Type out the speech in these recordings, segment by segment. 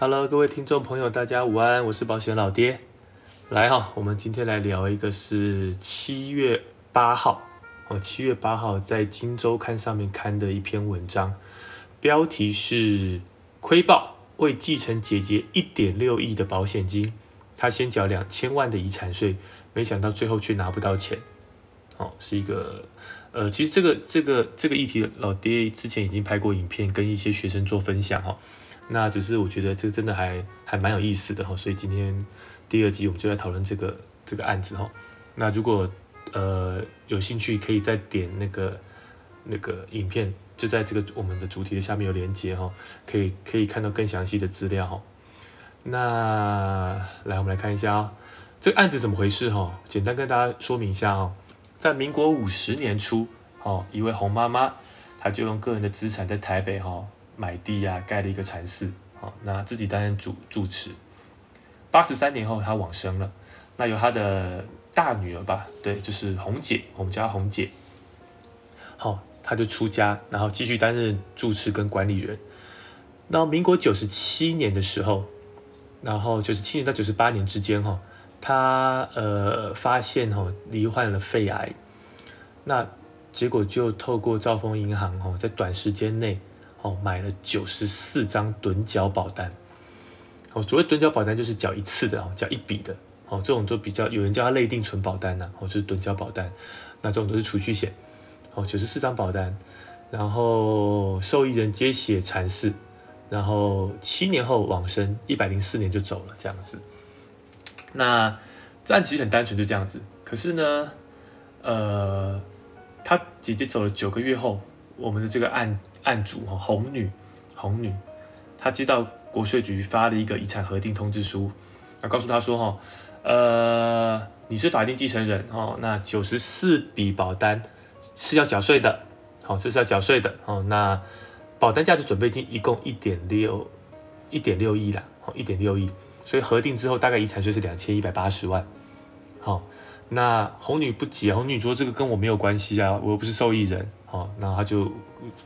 Hello，各位听众朋友，大家午安，我是保险老爹。来哈，我们今天来聊一个是七月八号哦，七月八号在《金周刊》上面刊的一篇文章，标题是“亏报为继承姐姐一点六亿的保险金，他先缴两千万的遗产税，没想到最后却拿不到钱。”哦，是一个呃，其实这个这个这个议题，老爹之前已经拍过影片，跟一些学生做分享哈。那只是我觉得这真的还还蛮有意思的哈，所以今天第二集我们就来讨论这个这个案子哈。那如果呃有兴趣，可以再点那个那个影片，就在这个我们的主题的下面有连接哈，可以可以看到更详细的资料哈。那来我们来看一下啊，这个案子怎么回事哈？简单跟大家说明一下哦。在民国五十年初，哦，一位洪妈妈，她就用个人的资产在台北哈买地呀，盖了一个禅寺，哦，那自己担任主住持。八十三年后，她往生了，那由她的大女儿吧，对，就是红姐，我们叫红姐，好，她就出家，然后继续担任住持跟管理人。到民国九十七年的时候，然后九十七年到九十八年之间，哈。他呃发现哈罹患了肺癌，那结果就透过兆丰银行哈在短时间内哦买了九十四张趸缴保单，哦所谓趸缴保单就是缴一次的哦缴一笔的哦这种都比较有人叫它类定存保单呐哦就是趸缴保单，那这种都是储蓄险哦九十四张保单，然后受益人接写禅寺，然后七年后往生，一百零四年就走了这样子。那这案其实很单纯，就这样子。可是呢，呃，他姐姐走了九个月后，我们的这个案案主哈红女红女，她接到国税局发了一个遗产核定通知书，那告诉她说哈，呃，你是法定继承人哦，那九十四笔保单是要缴税的，好，这是要缴税的哦。那保单价值准备金一共一点六一点六亿啦，好，一点六亿。所以核定之后，大概遗产税是两千一百八十万。好，那红女不急，红女说这个跟我没有关系啊，我又不是受益人。好，那他就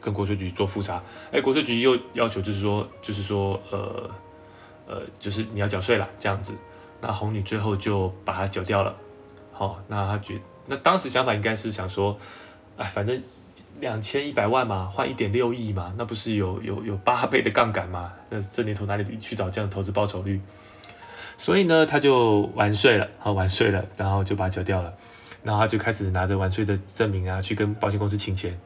跟国税局做复查，哎，国税局又要求就是说，就是说，呃，呃，就是你要缴税了这样子。那红女最后就把它缴掉了。好，那他觉，那当时想法应该是想说，哎，反正。两千一百万嘛，换一点六亿嘛，那不是有有有八倍的杠杆嘛？那这年头哪里去找这样的投资报酬率？所以呢，他就完税了，好完税了，然后就把它缴掉了，然后他就开始拿着完税的证明啊，去跟保险公司请钱，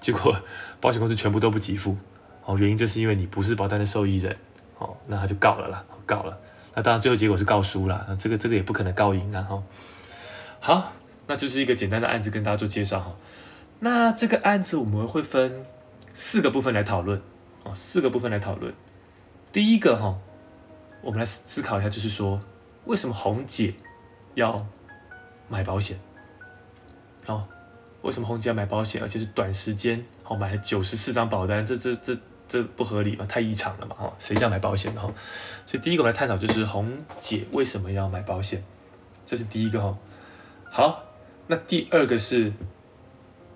结果保险公司全部都不给付，哦，原因就是因为你不是保单的受益人，哦，那他就告了啦，告了，那当然最后结果是告输了，那这个这个也不可能告赢啊，哈，好，那就是一个简单的案子跟大家做介绍哈。那这个案子我们会分四个部分来讨论哦，四个部分来讨论。第一个哈，我们来思考一下，就是说为什么红姐要买保险？哦，为什么红姐要买保险，而且是短时间哦买了九十四张保单？这这这这不合理嘛？太异常了嘛？哈，谁要买保险的哈？所以第一个我们来探讨就是红姐为什么要买保险？这是第一个哈。好，那第二个是。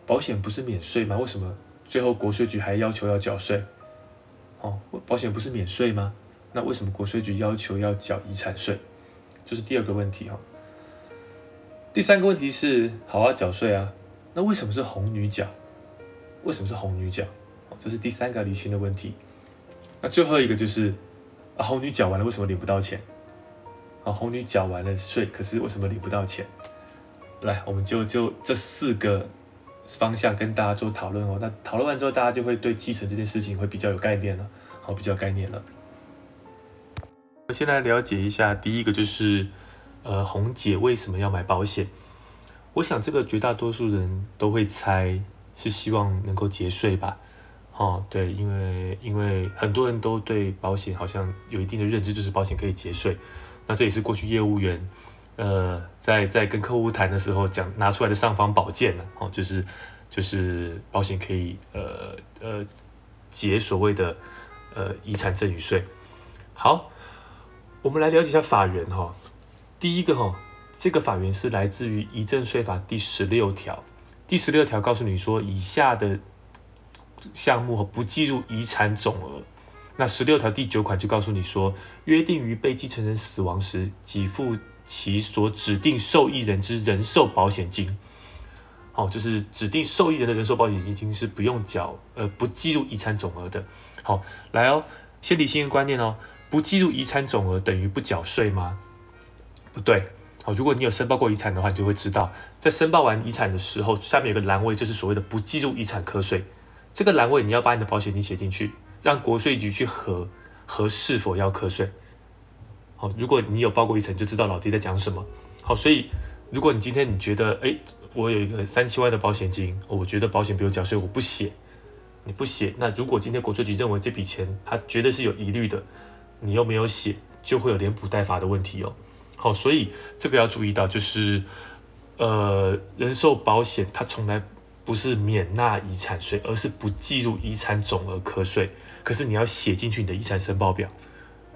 保险不是免税吗？为什么最后国税局还要求要缴税？哦，保险不是免税吗？那为什么国税局要求要缴遗产税？这是第二个问题哈。第三个问题是，好啊，缴税啊，那为什么是红女角？为什么是红女缴？这是第三个理清的问题。那最后一个就是啊，红女缴完了，为什么领不到钱？啊，红女缴完了税，可是为什么领不到钱？来，我们就就这四个。方向跟大家做讨论哦，那讨论完之后，大家就会对继承这件事情会比较有概念了，好，比较概念了。我先来了解一下，第一个就是，呃，红姐为什么要买保险？我想这个绝大多数人都会猜是希望能够节税吧，哦，对，因为因为很多人都对保险好像有一定的认知，就是保险可以节税，那这也是过去业务员。呃，在在跟客户谈的时候讲拿出来的尚方宝剑呢，哦，就是就是保险可以呃呃结所谓的呃遗产赠与税。好，我们来了解一下法源哈。第一个哈，这个法源是来自于遗赠税法第十六条。第十六条告诉你说，以下的项目不计入遗产总额。那十六条第九款就告诉你说，约定于被继承人死亡时，给付其所指定受益人之人寿保险金。好，就是指定受益人的人寿保险金是不用缴，呃，不计入遗产总额的。好，来哦，先理清观念哦，不计入遗产总额等于不缴税吗？不对。好，如果你有申报过遗产的话，你就会知道，在申报完遗产的时候，下面有个栏位，就是所谓的不计入遗产课税。这个栏位你要把你的保险金写进去，让国税局去核核是否要课税。好，如果你有报过遗产，就知道老弟在讲什么。好，所以如果你今天你觉得，哎，我有一个三七万的保险金，我觉得保险不用缴税，我不写，你不写，那如果今天国税局认为这笔钱它绝对是有疑虑的，你又没有写，就会有连补带罚的问题哦。好，所以这个要注意到，就是，呃，人寿保险它从来不是免纳遗产税，而是不计入遗产总额课税。可是你要写进去你的遗产申报表，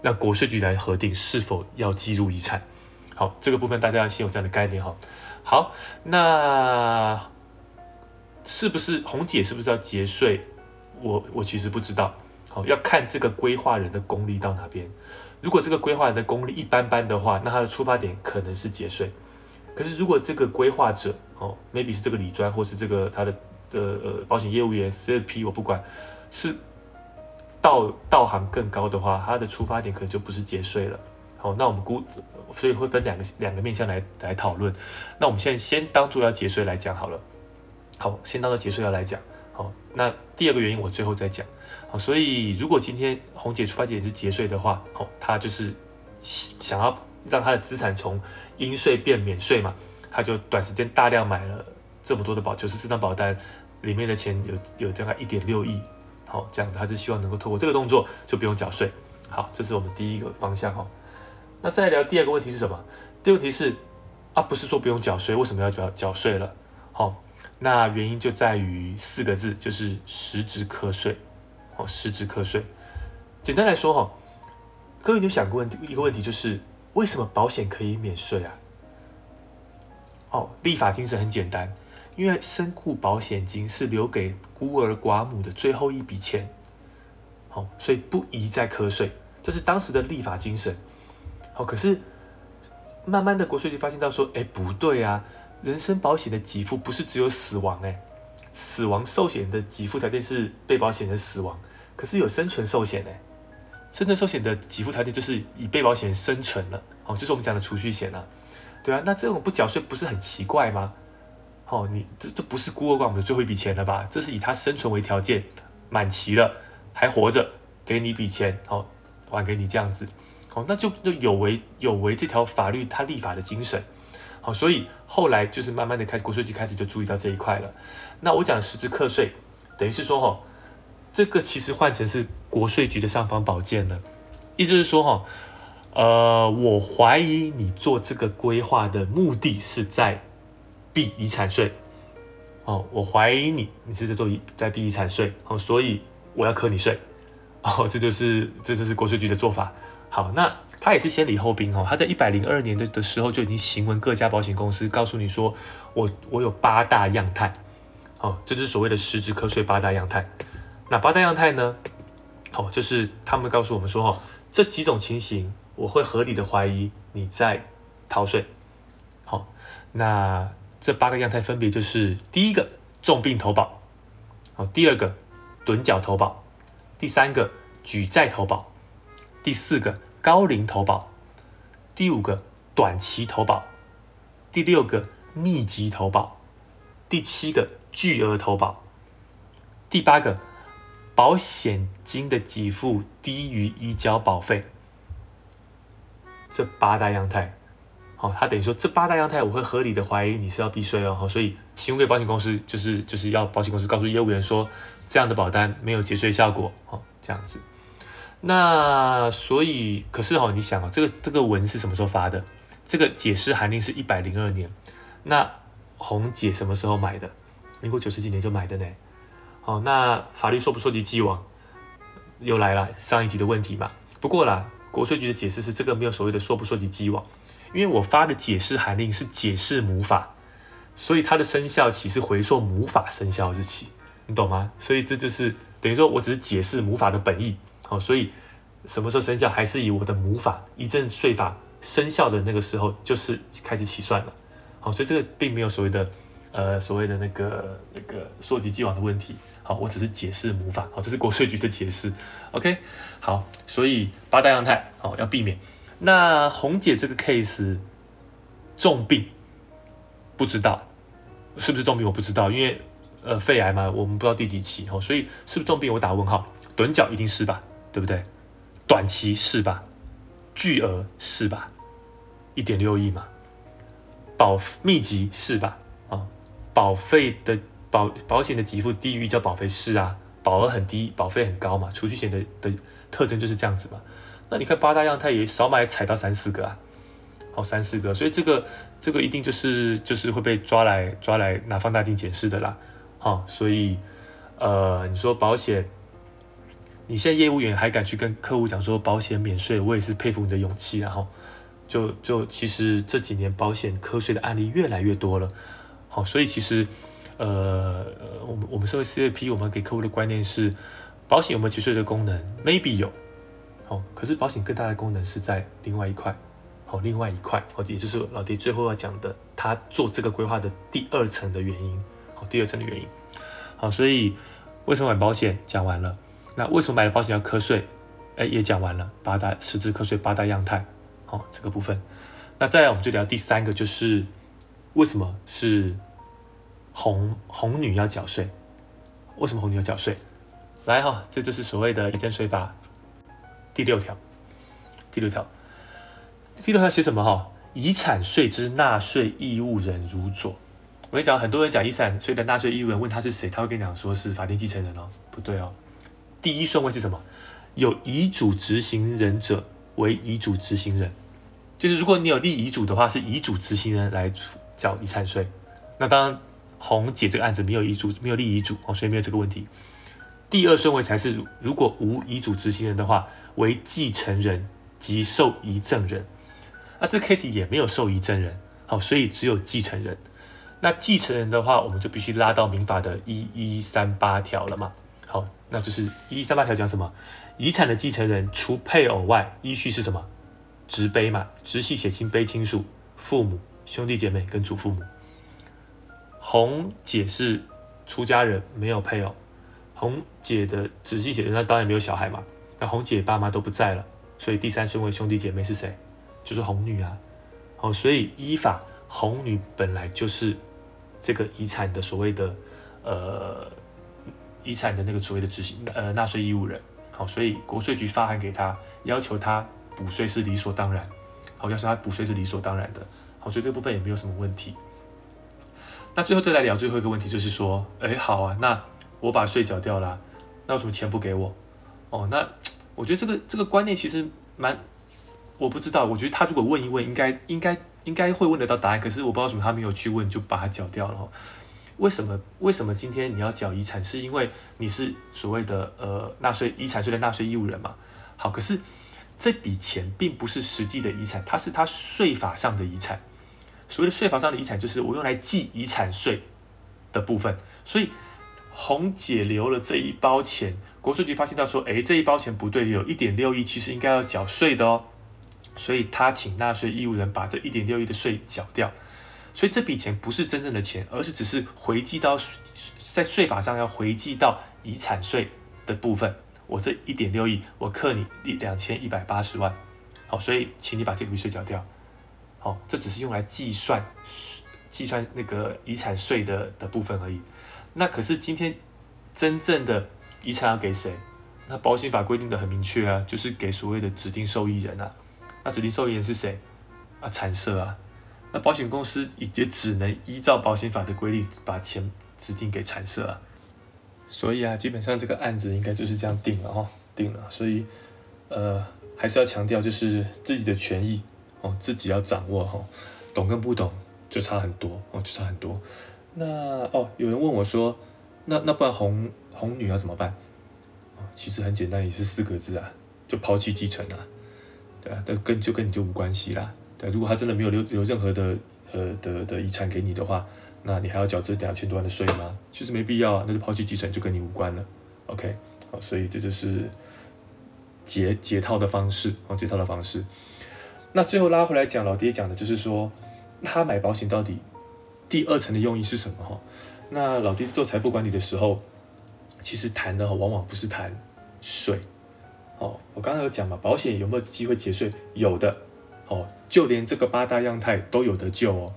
那国税局来核定是否要计入遗产。好，这个部分大家要先有这样的概念哈。好，那是不是红姐是不是要节税？我我其实不知道。好，要看这个规划人的功力到哪边。如果这个规划人的功力一般般的话，那他的出发点可能是节税。可是如果这个规划者哦，maybe 是这个理专或是这个他的的呃保险业务员 CFP，我不管，是道道行更高的话，他的出发点可能就不是节税了。好，那我们估，所以会分两个两个面向来来讨论。那我们现在先当做要节税来讲好了。好，先当做节税要来讲。好，那第二个原因我最后再讲。好，所以如果今天红姐出发点是节税的话，好，她就是想要让她的资产从应税变免税嘛，她就短时间大量买了这么多的保九十四张保单，里面的钱有有大概一点六亿，好，这样子她是希望能够透过这个动作就不用缴税。好，这是我们第一个方向哈。那再聊第二个问题是什么？第二个问题是啊，不是说不用缴税，为什么要缴缴税了？好，那原因就在于四个字，就是实质课税。哦，实质课税。简单来说，哈，各位有想过问一个问题，就是为什么保险可以免税啊？哦，立法精神很简单，因为身故保险金是留给孤儿寡母的最后一笔钱，好，所以不宜再课税，这是当时的立法精神。好，可是慢慢的国税局发现到说，哎，不对啊，人身保险的给付不是只有死亡，哎。死亡寿险的给付条件是被保险人死亡，可是有生存寿险呢。生存寿险的给付条件就是以被保险人生存了，哦，就是我们讲的储蓄险啊，对啊，那这种不缴税不是很奇怪吗？哦，你这这不是孤儿寡母的最后一笔钱了吧？这是以他生存为条件，满期了还活着，给你一笔钱，好还给你这样子，哦，那就就有违有违这条法律它立法的精神。好，所以后来就是慢慢的开始，国税局开始就注意到这一块了。那我讲实质课税，等于是说哈，这个其实换成是国税局的尚方宝剑了。意思是说哈，呃，我怀疑你做这个规划的目的是在避遗产税。哦，我怀疑你，你是在做在避遗产税。哦，所以我要课你税。哦，这就是这就是国税局的做法。好，那。他也是先礼后兵哦，他在一百零二年的的时候就已经行文各家保险公司，告诉你说，我我有八大样态，哦，这就是所谓的实质课税八大样态。那八大样态呢？好，就是他们告诉我们说，哦，这几种情形，我会合理的怀疑你在逃税。好，那这八个样态分别就是：第一个重病投保，好，第二个趸缴投保，第三个举债投保，第四个。高龄投保，第五个短期投保，第六个密集投保，第七个巨额投保，第八个保险金的给付低于已缴保费。这八大样态，好，他等于说这八大样态，我会合理的怀疑你是要避税哦，所以行为保险公司就是就是要保险公司告诉业务员说，这样的保单没有节税效果，哦，这样子。那所以，可是哈，你想啊，这个这个文是什么时候发的？这个解释函令是一百零二年。那红姐什么时候买的？民国九十几年就买的呢。好，那法律说不说及既往，又来了上一集的问题嘛。不过啦，国税局的解释是这个没有所谓的说不说及既往，因为我发的解释函令是解释母法，所以它的生效期是回溯母法生效日期，你懂吗？所以这就是等于说我只是解释母法的本意。好，所以什么时候生效，还是以我的母法遗赠税法生效的那个时候，就是开始起算了。好，所以这个并没有所谓的呃所谓的那个那个溯及既往的问题。好，我只是解释母法。好，这是国税局的解释。OK，好，所以八大样态好要避免。那红姐这个 case 重病不知道是不是重病，我不知道，因为呃肺癌嘛，我们不知道第几期哦，所以是不是重病我打问号。趸脚一定是吧，对不对？短期是吧？巨额是吧？一点六亿嘛。保密集是吧？啊，保费的保保险的给付低于叫保费是啊，保额很低，保费很高嘛。储蓄险的的特征就是这样子嘛。那你看八大样态也少买踩到三四个啊，好三四个，所以这个这个一定就是就是会被抓来抓来拿放大镜检视的啦。好，所以呃，你说保险。你现在业务员还敢去跟客户讲说保险免税，我也是佩服你的勇气。然后，就就其实这几年保险瞌睡的案例越来越多了。好，所以其实，呃，我们我们身为 CFP，我们给客户的观念是，保险有没有节税的功能？Maybe 有。好，可是保险更大的功能是在另外一块。好，另外一块，好，也就是老爹最后要讲的，他做这个规划的第二层的原因。好，第二层的原因。好，所以为什么买保险？讲完了。那为什么买了保险要瞌睡？哎，也讲完了八大实质瞌睡八大样态，好这个部分。那再来我们就聊第三个，就是为什么是红红女要缴税？为什么红女要缴税？来哈，这就是所谓的遗赠税法第六条。第六条，第六条写什么哈？遗产税之纳税义务人如左。我跟你讲，很多人讲遗产税的纳税义务人，问他是谁，他会跟你讲说是法定继承人哦，不对哦。第一顺位是什么？有遗嘱执行人者为遗嘱执行人，就是如果你有立遗嘱的话，是遗嘱执行人来缴遗产税。那当然，红姐这个案子没有遗嘱，没有立遗嘱哦，所以没有这个问题。第二顺位才是如果无遗嘱执行人的话，为继承人及受遗赠人。那这 case 也没有受遗赠人，好，所以只有继承人。那继承人的话，我们就必须拉到民法的一一三八条了嘛。好，那就是一三八条讲什么？遗产的继承人除配偶外，依序是什么？直卑嘛，直系血亲卑亲属、父母、兄弟姐妹跟祖父母。红姐是出家人，没有配偶。红姐的直系血亲，那当然没有小孩嘛。那红姐爸妈都不在了，所以第三顺位兄弟姐妹是谁？就是红女啊。好，所以依法红女本来就是这个遗产的所谓的呃。遗产的那个所谓的执行呃纳税义务人，好，所以国税局发函给他，要求他补税是理所当然，好，要求他补税是理所当然的，好，所以这部分也没有什么问题。那最后再来聊最后一个问题，就是说，哎，好啊，那我把税缴掉了，那为什么钱不给我？哦，那我觉得这个这个观念其实蛮，我不知道，我觉得他如果问一问，应该应该应该会问得到答案，可是我不知道为什么他没有去问，就把它缴掉了。为什么？为什么今天你要缴遗产？是因为你是所谓的呃纳税遗产税的纳税义务人嘛？好，可是这笔钱并不是实际的遗产，它是他税法上的遗产。所谓的税法上的遗产，就是我用来计遗产税的部分。所以红姐留了这一包钱，国税局发现到说，哎，这一包钱不对，有一点六亿，其实应该要缴税的哦。所以他请纳税义务人把这一点六亿的税缴掉。所以这笔钱不是真正的钱，而是只是回计到在税法上要回计到遗产税的部分。我这一点六亿，我克你一两千一百八十万，好，所以请你把这笔税缴掉。好，这只是用来计算计算那个遗产税的的部分而已。那可是今天真正的遗产要给谁？那保险法规定的很明确啊，就是给所谓的指定受益人啊。那指定受益人是谁？啊，产社啊。那保险公司也只能依照保险法的规定把钱指定给产社啊，所以啊，基本上这个案子应该就是这样定了哈，定了。所以呃，还是要强调，就是自己的权益哦，自己要掌握哈，懂跟不懂就差很多哦，就差很多。那哦，有人问我说，那那不然红红女要怎么办？其实很简单，也是四个字啊，就抛弃继承啊，对啊，那跟就跟你就无关系啦。对，如果他真的没有留留任何的呃的的遗产给你的话，那你还要缴这两千多万的税吗？其实没必要啊，那就抛弃继承就跟你无关了。OK，好，所以这就是解解套的方式哦，解套的方式。那最后拉回来讲，老爹讲的就是说，他买保险到底第二层的用意是什么哈？那老爹做财富管理的时候，其实谈的往往不是谈税哦。我刚刚有讲嘛，保险有没有机会节税？有的哦，就连这个八大样态都有得救哦。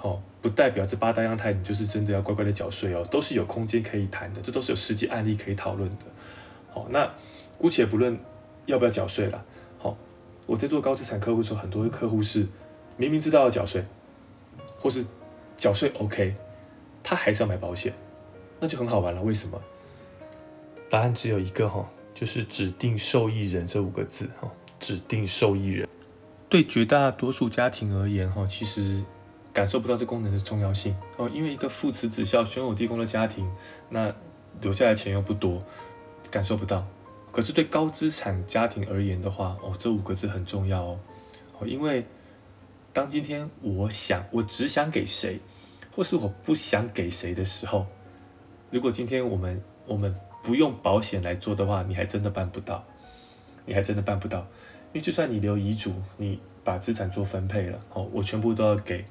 哦，不代表这八大样态你就是真的要乖乖的缴税哦，都是有空间可以谈的，这都是有实际案例可以讨论的。好，那姑且不论要不要缴税了。好，我在做高资产客户的时候，很多客户是明明知道要缴税，或是缴税 OK，他还是要买保险，那就很好玩了。为什么？答案只有一个哈，就是指定受益人这五个字哈，指定受益人。对绝大多数家庭而言哈，其实。感受不到这功能的重要性哦，因为一个父慈子孝、兄友弟恭的家庭，那留下来钱又不多，感受不到。可是对高资产家庭而言的话，哦，这五个字很重要哦，哦，因为当今天我想我只想给谁，或是我不想给谁的时候，如果今天我们我们不用保险来做的话，你还真的办不到，你还真的办不到，因为就算你留遗嘱，你把资产做分配了，哦，我全部都要给。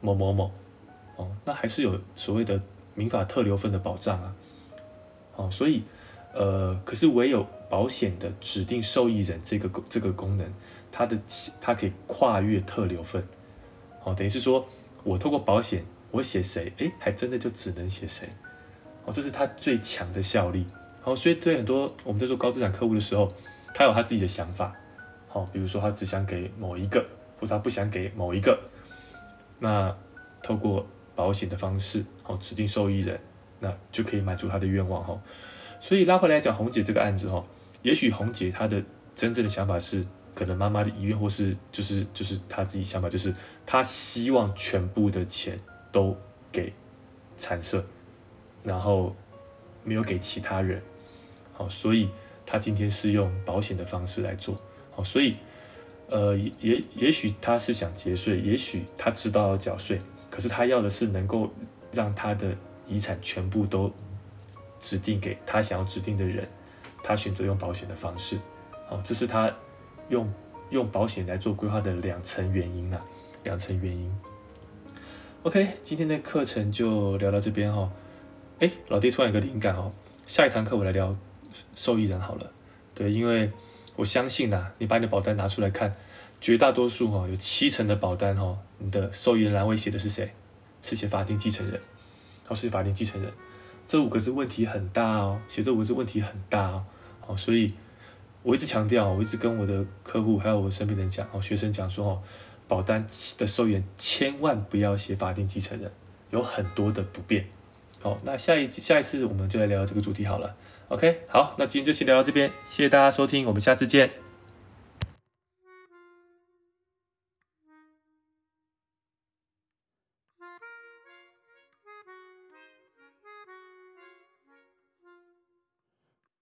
某某某，哦，那还是有所谓的民法特留份的保障啊，哦，所以，呃，可是唯有保险的指定受益人这个这个功能，它的它可以跨越特留份，哦，等于是说我透过保险，我写谁，诶，还真的就只能写谁，哦，这是它最强的效力，好，所以对很多我们在做高资产客户的时候，他有他自己的想法，好，比如说他只想给某一个，或者他不想给某一个。那透过保险的方式，哦，指定受益人，那就可以满足他的愿望，哈。所以拉回来讲红姐这个案子，哈，也许红姐她的真正的想法是，可能妈妈的遗愿，或是就是就是她自己想法，就是她希望全部的钱都给产社，然后没有给其他人，好，所以她今天是用保险的方式来做，哦，所以。呃，也也许他是想节税，也许他知道要缴税，可是他要的是能够让他的遗产全部都指定给他想要指定的人，他选择用保险的方式，好，这是他用用保险来做规划的两层原因啊，两层原因。OK，今天的课程就聊到这边哈。哎，老弟突然有个灵感哦，下一堂课我来聊受益人好了，对，因为。我相信呐，你把你的保单拿出来看，绝大多数哈有七成的保单哈，你的受益人栏位写的是谁？是写法定继承人，哦，是法定继承人，这五个字问题很大哦，写这五个字问题很大哦，哦，所以我一直强调，我一直跟我的客户还有我身边人讲，哦，学生讲说哦，保单的受益人千万不要写法定继承人，有很多的不便。好，那下一下一次我们就来聊聊这个主题好了。OK，好，那今天就先聊到这边，谢谢大家收听，我们下次见。